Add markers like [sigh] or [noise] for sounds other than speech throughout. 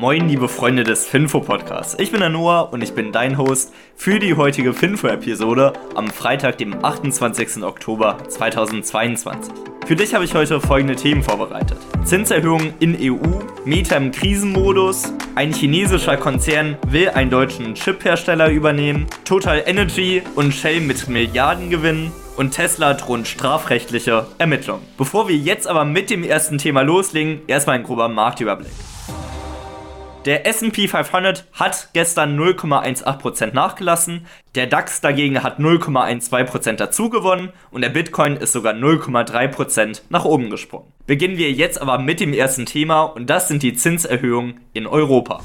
Moin, liebe Freunde des Finfo-Podcasts. Ich bin der Noah und ich bin dein Host für die heutige Finfo-Episode am Freitag, dem 28. Oktober 2022. Für dich habe ich heute folgende Themen vorbereitet. Zinserhöhungen in EU, Meta im Krisenmodus, ein chinesischer Konzern will einen deutschen Chiphersteller übernehmen, Total Energy und Shell mit Milliardengewinnen und Tesla drohen strafrechtliche Ermittlungen. Bevor wir jetzt aber mit dem ersten Thema loslegen, erstmal ein grober Marktüberblick. Der SP 500 hat gestern 0,18% nachgelassen, der DAX dagegen hat 0,12% dazugewonnen und der Bitcoin ist sogar 0,3% nach oben gesprungen. Beginnen wir jetzt aber mit dem ersten Thema und das sind die Zinserhöhungen in Europa.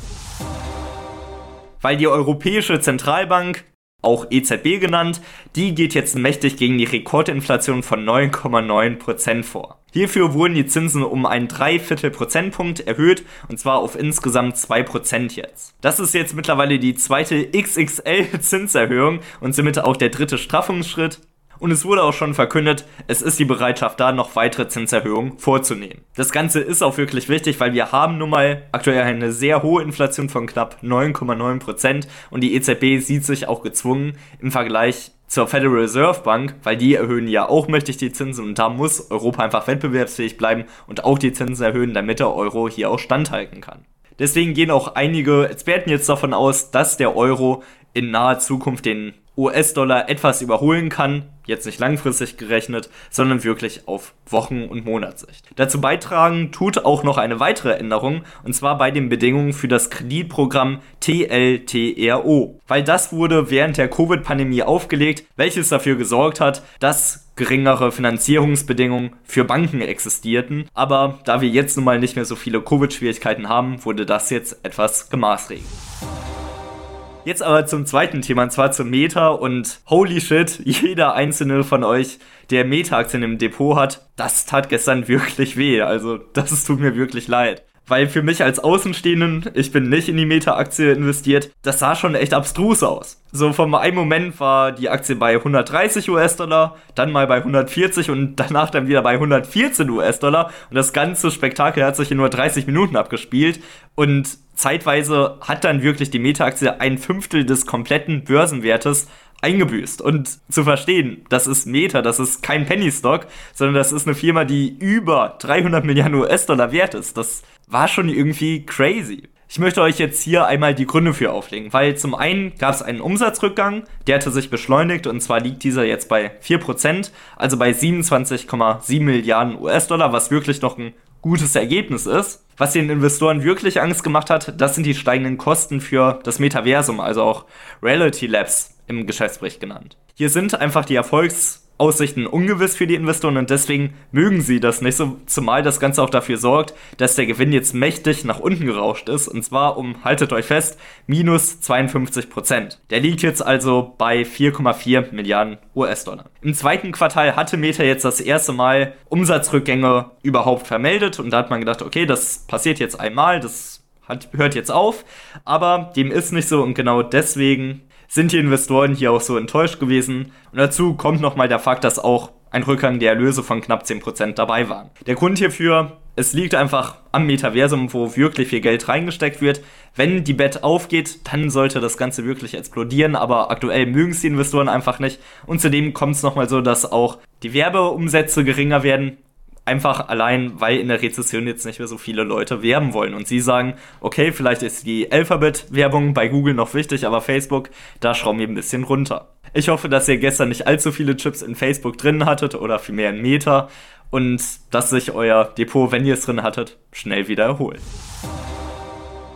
Weil die Europäische Zentralbank auch EZB genannt, die geht jetzt mächtig gegen die Rekordinflation von 9,9% vor. Hierfür wurden die Zinsen um einen Dreiviertel Prozentpunkt erhöht und zwar auf insgesamt 2% jetzt. Das ist jetzt mittlerweile die zweite XXL Zinserhöhung und somit auch der dritte Straffungsschritt und es wurde auch schon verkündet, es ist die Bereitschaft da, noch weitere Zinserhöhungen vorzunehmen. Das Ganze ist auch wirklich wichtig, weil wir haben nun mal aktuell eine sehr hohe Inflation von knapp 9,9% und die EZB sieht sich auch gezwungen im Vergleich zur Federal Reserve Bank, weil die erhöhen ja auch mächtig die Zinsen und da muss Europa einfach wettbewerbsfähig bleiben und auch die Zinsen erhöhen, damit der Euro hier auch standhalten kann. Deswegen gehen auch einige Experten jetzt davon aus, dass der Euro in naher Zukunft den US-Dollar etwas überholen kann, jetzt nicht langfristig gerechnet, sondern wirklich auf Wochen- und Monatssicht. Dazu beitragen tut auch noch eine weitere Änderung, und zwar bei den Bedingungen für das Kreditprogramm TLTRO, weil das wurde während der Covid-Pandemie aufgelegt, welches dafür gesorgt hat, dass geringere Finanzierungsbedingungen für Banken existierten, aber da wir jetzt nun mal nicht mehr so viele Covid-Schwierigkeiten haben, wurde das jetzt etwas gemaßregelt. Jetzt aber zum zweiten Thema, und zwar zum Meta und holy shit, [laughs] jeder einzelne von euch, der Meta-Aktien im Depot hat, das tat gestern [laughs] wirklich weh. Also, das tut mir wirklich leid. Weil für mich als Außenstehenden, ich bin nicht in die Meta-Aktie investiert, das sah schon echt abstrus aus. So vom einen Moment war die Aktie bei 130 US-Dollar, dann mal bei 140 und danach dann wieder bei 114 US-Dollar. Und das ganze Spektakel hat sich in nur 30 Minuten abgespielt. Und zeitweise hat dann wirklich die Meta-Aktie ein Fünftel des kompletten Börsenwertes eingebüßt. Und zu verstehen, das ist Meta, das ist kein Penny-Stock, sondern das ist eine Firma, die über 300 Milliarden US-Dollar wert ist. Das war schon irgendwie crazy. Ich möchte euch jetzt hier einmal die Gründe für auflegen, weil zum einen gab es einen Umsatzrückgang, der hatte sich beschleunigt und zwar liegt dieser jetzt bei 4%, also bei 27,7 Milliarden US-Dollar, was wirklich noch ein gutes Ergebnis ist. Was den Investoren wirklich Angst gemacht hat, das sind die steigenden Kosten für das Metaversum, also auch Reality Labs im Geschäftsbericht genannt. Hier sind einfach die Erfolgs Aussichten ungewiss für die Investoren und deswegen mögen sie das nicht so, zumal das Ganze auch dafür sorgt, dass der Gewinn jetzt mächtig nach unten gerauscht ist und zwar um, haltet euch fest, minus 52 Prozent. Der liegt jetzt also bei 4,4 Milliarden US-Dollar. Im zweiten Quartal hatte Meta jetzt das erste Mal Umsatzrückgänge überhaupt vermeldet und da hat man gedacht, okay, das passiert jetzt einmal, das hat, hört jetzt auf, aber dem ist nicht so und genau deswegen sind die Investoren hier auch so enttäuscht gewesen. Und dazu kommt nochmal der Fakt, dass auch ein Rückgang der Erlöse von knapp 10% dabei waren. Der Grund hierfür, es liegt einfach am Metaversum, wo wirklich viel Geld reingesteckt wird. Wenn die Bet aufgeht, dann sollte das Ganze wirklich explodieren, aber aktuell mögen es die Investoren einfach nicht. Und zudem kommt es nochmal so, dass auch die Werbeumsätze geringer werden. Einfach allein, weil in der Rezession jetzt nicht mehr so viele Leute werben wollen. Und sie sagen, okay, vielleicht ist die Alphabet-Werbung bei Google noch wichtig, aber Facebook, da schrauben wir ein bisschen runter. Ich hoffe, dass ihr gestern nicht allzu viele Chips in Facebook drin hattet oder vielmehr in Meta und dass sich euer Depot, wenn ihr es drin hattet, schnell wieder erholt.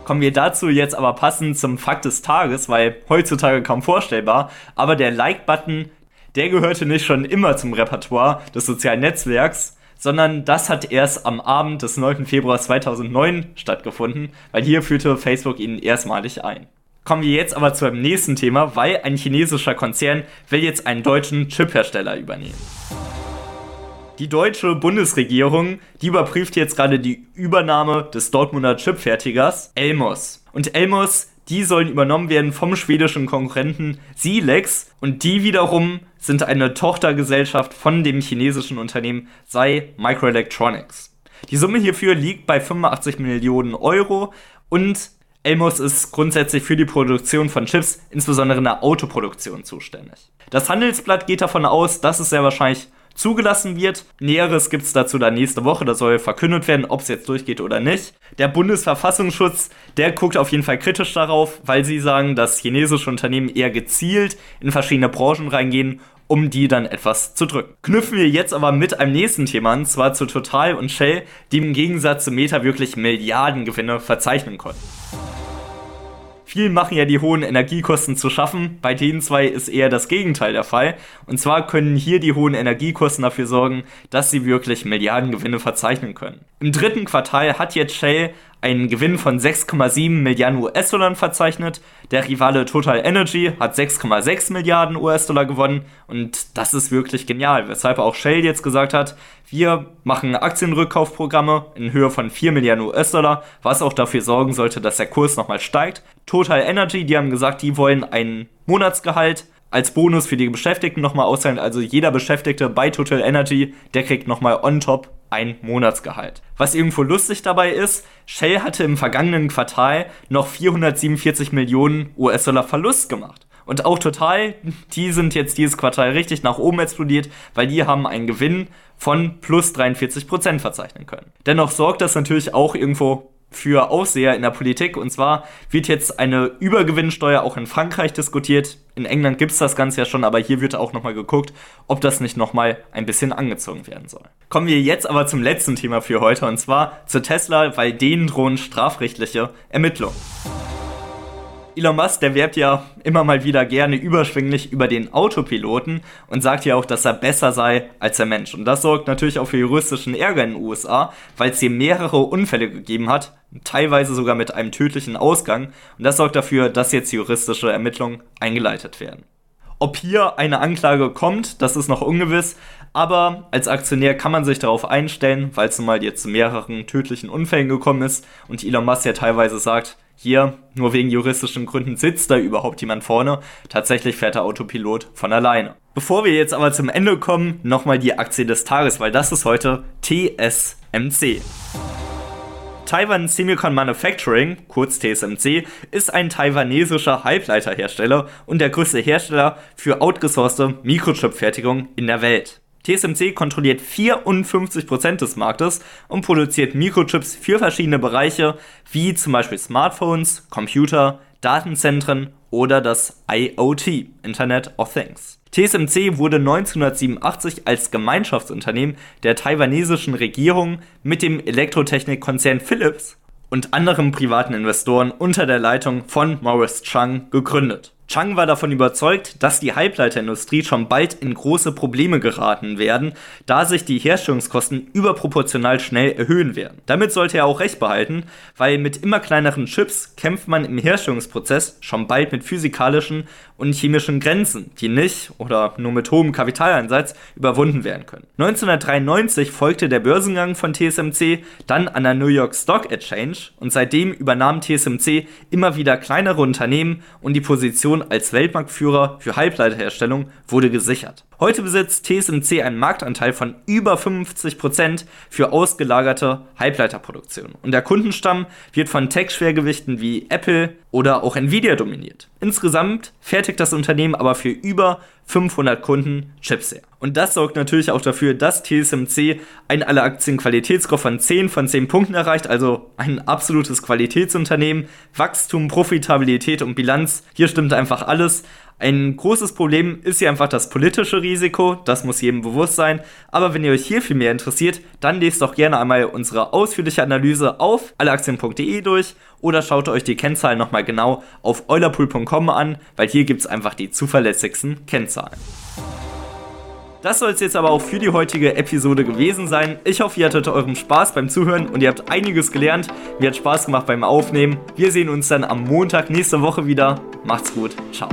Kommen wir dazu jetzt aber passend zum Fakt des Tages, weil heutzutage kaum vorstellbar, aber der Like-Button, der gehörte nicht schon immer zum Repertoire des sozialen Netzwerks, sondern das hat erst am Abend des 9. Februar 2009 stattgefunden, weil hier führte Facebook ihn erstmalig ein. Kommen wir jetzt aber zu einem nächsten Thema, weil ein chinesischer Konzern will jetzt einen deutschen Chiphersteller übernehmen. Die deutsche Bundesregierung, die überprüft jetzt gerade die Übernahme des Dortmunder Chipfertigers Elmos. Und Elmos, die sollen übernommen werden vom schwedischen Konkurrenten Silex und die wiederum sind eine Tochtergesellschaft von dem chinesischen Unternehmen Sai Microelectronics. Die Summe hierfür liegt bei 85 Millionen Euro Und Elmos ist grundsätzlich für die Produktion von Chips, insbesondere in der Autoproduktion, zuständig. Das Handelsblatt geht davon aus, dass es sehr wahrscheinlich zugelassen wird. Näheres gibt es dazu dann nächste Woche, da soll verkündet werden, ob es jetzt durchgeht oder nicht. Der Bundesverfassungsschutz, der guckt auf jeden Fall kritisch darauf, weil sie sagen, dass chinesische Unternehmen eher gezielt in verschiedene Branchen reingehen, um die dann etwas zu drücken. Knüpfen wir jetzt aber mit einem nächsten Thema an, zwar zu Total und Shell, die im Gegensatz zu Meta wirklich Milliardengewinne verzeichnen konnten. Vielen machen ja die hohen Energiekosten zu schaffen. Bei den zwei ist eher das Gegenteil der Fall. Und zwar können hier die hohen Energiekosten dafür sorgen, dass sie wirklich Milliardengewinne verzeichnen können. Im dritten Quartal hat jetzt Shell einen Gewinn von 6,7 Milliarden US-Dollar verzeichnet. Der Rivale Total Energy hat 6,6 Milliarden US-Dollar gewonnen und das ist wirklich genial, weshalb auch Shell jetzt gesagt hat, wir machen Aktienrückkaufprogramme in Höhe von 4 Milliarden US-Dollar, was auch dafür sorgen sollte, dass der Kurs nochmal steigt. Total Energy, die haben gesagt, die wollen ein Monatsgehalt als Bonus für die Beschäftigten nochmal auszahlen. Also jeder Beschäftigte bei Total Energy, der kriegt nochmal on top ein Monatsgehalt. Was irgendwo lustig dabei ist, Shell hatte im vergangenen Quartal noch 447 Millionen US-Dollar Verlust gemacht. Und auch total, die sind jetzt dieses Quartal richtig nach oben explodiert, weil die haben einen Gewinn von plus 43% verzeichnen können. Dennoch sorgt das natürlich auch irgendwo für Aufseher in der Politik. Und zwar wird jetzt eine Übergewinnsteuer auch in Frankreich diskutiert. In England gibt es das Ganze ja schon, aber hier wird auch nochmal geguckt, ob das nicht nochmal ein bisschen angezogen werden soll. Kommen wir jetzt aber zum letzten Thema für heute und zwar zu Tesla, weil denen drohen strafrechtliche Ermittlungen. Elon Musk, der werbt ja immer mal wieder gerne überschwinglich über den Autopiloten und sagt ja auch, dass er besser sei als der Mensch. Und das sorgt natürlich auch für juristischen Ärger in den USA, weil es hier mehrere Unfälle gegeben hat, teilweise sogar mit einem tödlichen Ausgang. Und das sorgt dafür, dass jetzt juristische Ermittlungen eingeleitet werden. Ob hier eine Anklage kommt, das ist noch ungewiss, aber als Aktionär kann man sich darauf einstellen, weil es nun mal jetzt zu mehreren tödlichen Unfällen gekommen ist und Elon Musk ja teilweise sagt, hier, nur wegen juristischen Gründen sitzt da überhaupt jemand vorne. Tatsächlich fährt der Autopilot von alleine. Bevor wir jetzt aber zum Ende kommen, nochmal die Aktie des Tages, weil das ist heute TSMC. Taiwan Semicon Manufacturing, kurz TSMC, ist ein taiwanesischer Halbleiterhersteller und der größte Hersteller für outgesourcete Mikrochip-Fertigung in der Welt. TSMC kontrolliert 54% des Marktes und produziert Mikrochips für verschiedene Bereiche, wie zum Beispiel Smartphones, Computer, Datenzentren oder das IoT, Internet of Things. TSMC wurde 1987 als Gemeinschaftsunternehmen der taiwanesischen Regierung mit dem Elektrotechnikkonzern Philips und anderen privaten Investoren unter der Leitung von Morris Chang gegründet. Chang war davon überzeugt, dass die Halbleiterindustrie schon bald in große Probleme geraten werden, da sich die Herstellungskosten überproportional schnell erhöhen werden. Damit sollte er auch recht behalten, weil mit immer kleineren Chips kämpft man im Herstellungsprozess schon bald mit physikalischen und chemischen Grenzen, die nicht oder nur mit hohem Kapitaleinsatz überwunden werden können. 1993 folgte der Börsengang von TSMC dann an der New York Stock Exchange und seitdem übernahm TSMC immer wieder kleinere Unternehmen und die Position Position als Weltmarktführer für Halbleiterherstellung wurde gesichert. Heute besitzt TSMC einen Marktanteil von über 50% für ausgelagerte Halbleiterproduktion. Und der Kundenstamm wird von Tech-Schwergewichten wie Apple oder auch Nvidia dominiert. Insgesamt fertigt das Unternehmen aber für über 500 Kunden Chips her. Und das sorgt natürlich auch dafür, dass TSMC einen alle Aktien Qualitätsscore von 10 von 10 Punkten erreicht, also ein absolutes Qualitätsunternehmen. Wachstum, Profitabilität und Bilanz, hier stimmt einfach alles. Ein großes Problem ist hier einfach das politische Risiko, das muss jedem bewusst sein. Aber wenn ihr euch hier viel mehr interessiert, dann lest doch gerne einmal unsere ausführliche Analyse auf alleaktien.de durch oder schaut euch die Kennzahlen nochmal genau auf eulerpool.com an, weil hier gibt es einfach die zuverlässigsten Kennzahlen. Das soll es jetzt aber auch für die heutige Episode gewesen sein. Ich hoffe, ihr hattet euren Spaß beim Zuhören und ihr habt einiges gelernt. Mir hat Spaß gemacht beim Aufnehmen. Wir sehen uns dann am Montag nächste Woche wieder. Macht's gut. Ciao.